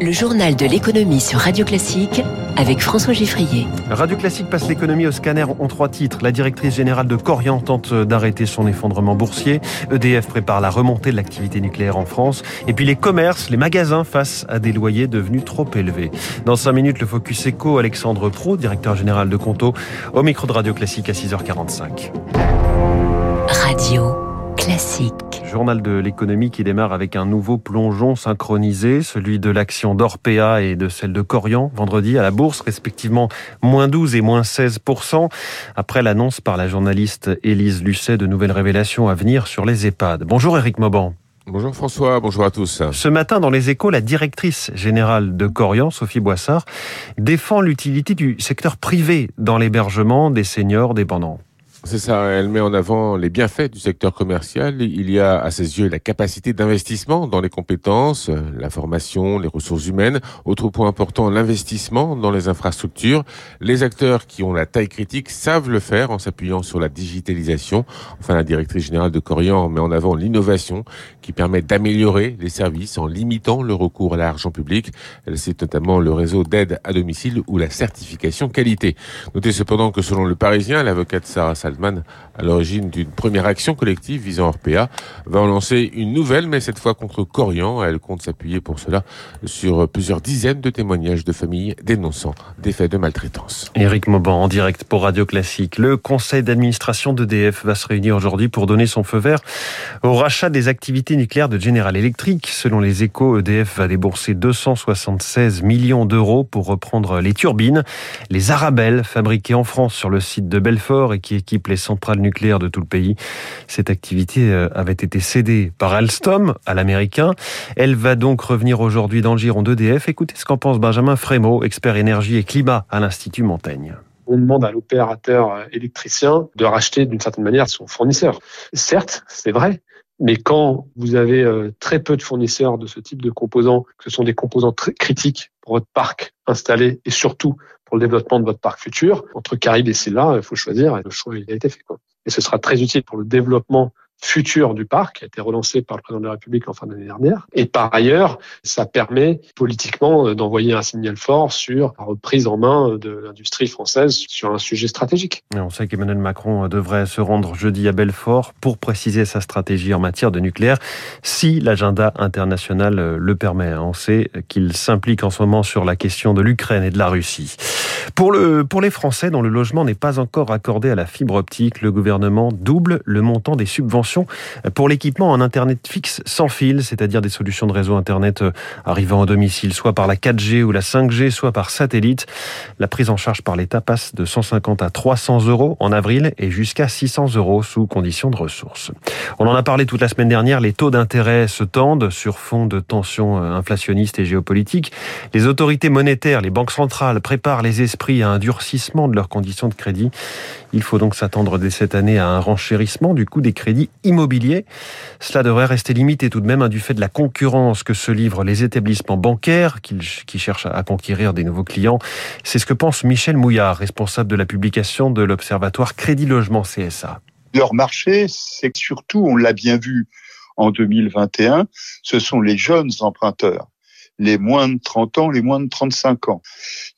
Le journal de l'économie sur Radio Classique avec François Giffrier. Radio Classique passe l'économie au scanner en trois titres. La directrice générale de Corian tente d'arrêter son effondrement boursier. EDF prépare la remontée de l'activité nucléaire en France. Et puis les commerces, les magasins face à des loyers devenus trop élevés. Dans cinq minutes, le Focus Eco, Alexandre Pro, directeur général de Conto, au micro de Radio Classique à 6h45. Classique. Journal de l'économie qui démarre avec un nouveau plongeon synchronisé, celui de l'action d'Orpea et de celle de Corian, vendredi à la bourse, respectivement moins 12 et moins 16% après l'annonce par la journaliste Élise Lucet de nouvelles révélations à venir sur les EHPAD. Bonjour Eric Mauban. Bonjour François, bonjour à tous. Ce matin, dans les échos, la directrice générale de Corian, Sophie Boissard, défend l'utilité du secteur privé dans l'hébergement des seniors dépendants. C'est ça, elle met en avant les bienfaits du secteur commercial. Il y a à ses yeux la capacité d'investissement dans les compétences, la formation, les ressources humaines. Autre point important, l'investissement dans les infrastructures. Les acteurs qui ont la taille critique savent le faire en s'appuyant sur la digitalisation. Enfin, la directrice générale de Corian met en avant l'innovation qui permet d'améliorer les services en limitant le recours à l'argent public. Elle cite notamment le réseau d'aide à domicile ou la certification qualité. Notez cependant que selon le Parisien, l'avocate Sarah À l'origine d'une première action collective visant Orpea, va en lancer une nouvelle, mais cette fois contre Corian. Elle compte s'appuyer pour cela sur plusieurs dizaines de témoignages de familles dénonçant des faits de maltraitance. Éric Mauban en direct pour Radio Classique. Le conseil d'administration d'EDF va se réunir aujourd'hui pour donner son feu vert au rachat des activités nucléaires de General Electric. Selon les échos, EDF va débourser 276 millions d'euros pour reprendre les turbines, les Arabelles fabriquées en France sur le site de Belfort et qui équipent les centrales nucléaires de tout le pays. Cette activité euh, avait été cédée par Alstom à l'américain. Elle va donc revenir aujourd'hui dans le giron d'EDF. Écoutez ce qu'en pense Benjamin Frémaux, expert énergie et climat à l'Institut Montaigne on demande à l'opérateur euh, électricien de racheter d'une certaine manière son fournisseur. Certes, c'est vrai, mais quand vous avez euh, très peu de fournisseurs de ce type de composants, que ce sont des composants très critiques pour votre parc installé et surtout pour le développement de votre parc futur. Entre Caribe et Silla, il faut choisir et le choix il a été fait. Quoi. Et ce sera très utile pour le développement futur du parc, qui a été relancé par le président de la République en fin d'année dernière. Et par ailleurs, ça permet politiquement d'envoyer un signal fort sur la reprise en main de l'industrie française sur un sujet stratégique. on sait qu'Emmanuel Macron devrait se rendre jeudi à Belfort pour préciser sa stratégie en matière de nucléaire, si l'agenda international le permet. On sait qu'il s'implique en ce moment sur la question de l'Ukraine et de la Russie. Pour, le, pour les Français dont le logement n'est pas encore accordé à la fibre optique, le gouvernement double le montant des subventions pour l'équipement en Internet fixe sans fil, c'est-à-dire des solutions de réseau Internet euh, arrivant au domicile, soit par la 4G ou la 5G, soit par satellite. La prise en charge par l'État passe de 150 à 300 euros en avril et jusqu'à 600 euros sous conditions de ressources. On en a parlé toute la semaine dernière, les taux d'intérêt se tendent sur fond de tensions euh, inflationnistes et géopolitiques. Les autorités monétaires, les banques centrales préparent les esprits à un durcissement de leurs conditions de crédit. Il faut donc s'attendre dès cette année à un renchérissement du coût des crédits immobiliers. Cela devrait rester limité tout de même hein, du fait de la concurrence que se livrent les établissements bancaires qui, qui cherchent à conquérir des nouveaux clients. C'est ce que pense Michel Mouillard, responsable de la publication de l'Observatoire Crédit Logement CSA. Leur marché, c'est surtout, on l'a bien vu en 2021, ce sont les jeunes emprunteurs les moins de 30 ans, les moins de 35 ans,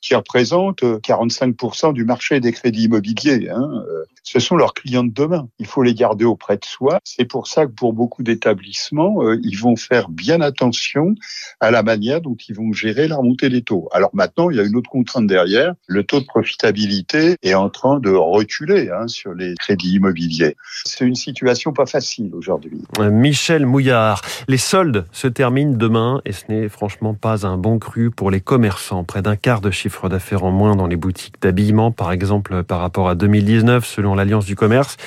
qui représentent 45% euh, du marché des crédits immobiliers. Hein. Euh, ce sont leurs clients de demain. Il faut les garder auprès de soi. C'est pour ça que pour beaucoup d'établissements, euh, ils vont faire bien attention à la manière dont ils vont gérer la remontée des taux. Alors maintenant, il y a une autre contrainte derrière. Le taux de profitabilité est en train de reculer hein, sur les crédits immobiliers. C'est une situation pas facile aujourd'hui. Michel Mouillard, les soldes se terminent demain et ce n'est franchement pas un bon cru pour les commerçants. Près d'un quart de chiffre d'affaires en moins dans les boutiques d'habillement, par exemple, par rapport à 2019, selon l'Alliance du commerce.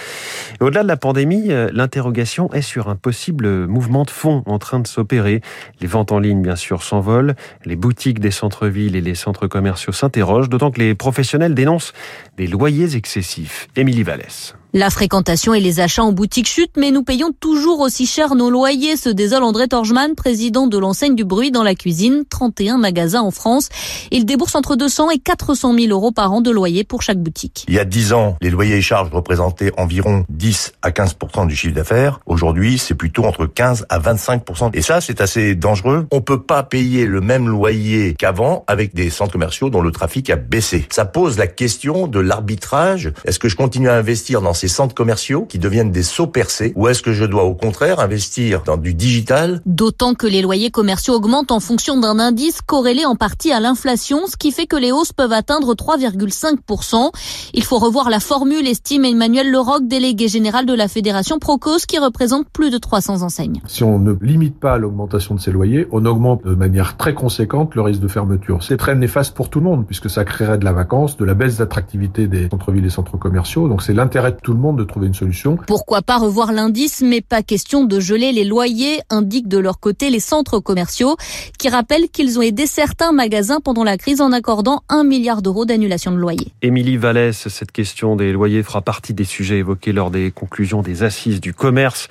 Au-delà de la pandémie, euh, l'interrogation est sur un possible mouvement de fond en train de s'opérer. Les ventes en ligne, bien sûr, s'envolent. Les boutiques des centres-villes et les centres commerciaux s'interrogent, d'autant que les professionnels dénoncent des loyers excessifs. Émilie Vallès. La fréquentation et les achats en boutique chutent, mais nous payons toujours aussi cher nos loyers, se désole André Torgman, président de l'enseigne du bruit dans la cuisine, 31 magasins en France. Il débourse entre 200 et 400 000 euros par an de loyer pour chaque boutique. Il y a 10 ans, les loyers et charges représentaient environ 10 à 15 du chiffre d'affaires. Aujourd'hui, c'est plutôt entre 15 à 25 Et ça, c'est assez dangereux. On peut pas payer le même loyer qu'avant avec des centres commerciaux dont le trafic a baissé. Ça pose la question de l'arbitrage. Est-ce que je continue à investir dans ces centres commerciaux qui deviennent des sauts percés ou est-ce que je dois au contraire investir dans du digital? D'autant que les loyers commerciaux augmentent en fonction d'un indice corrélé en partie à l'inflation, ce qui fait que les hausses peuvent atteindre 3,5%. Il faut revoir la formule, estime Emmanuel Leroc, délégué général de la Fédération Procos, qui représente plus de 300 enseignes. Si on ne limite pas l'augmentation de ces loyers, on augmente de manière très conséquente le risque de fermeture. C'est très néfaste pour tout le monde, puisque ça créerait de la vacance, de la baisse d'attractivité des centres-villes et centres commerciaux. Donc c'est l'intérêt de tout le monde de trouver une solution. Pourquoi pas revoir l'indice, mais pas question de geler les loyers, indiquent de leur côté les centres commerciaux, qui rappellent qu'ils ont aidé certains magasins pendant la crise en accordant un milliard d'euros d'annulation de loyer. Émilie Vallès, cette question des loyers fera partie des sujets évoqués lors des conclusions des assises du commerce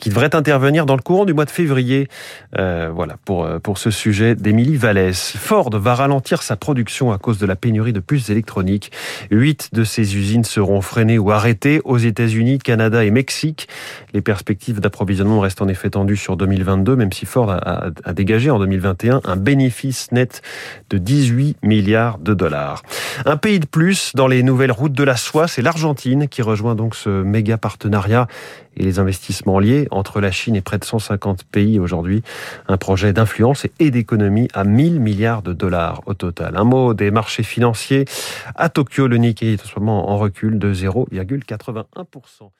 qui devrait intervenir dans le courant du mois de février. Euh, voilà pour euh, pour ce sujet d'Émilie Vallès. Ford va ralentir sa production à cause de la pénurie de puces électroniques. Huit de ses usines seront freinées ou arrêtées aux États-Unis, Canada et Mexique. Les perspectives d'approvisionnement restent en effet tendues sur 2022, même si Ford a, a dégagé en 2021 un bénéfice net de 18 milliards de dollars. Un pays de plus dans les nouvelles routes de la soie, c'est l'Argentine qui rejoint donc ce méga partenariat et les investissements liés entre la Chine et près de 150 pays aujourd'hui. Un projet d'influence et d'économie à 1000 milliards de dollars au total. Un mot des marchés financiers. À Tokyo, le Nikkei est en ce moment en recul de 0,81%.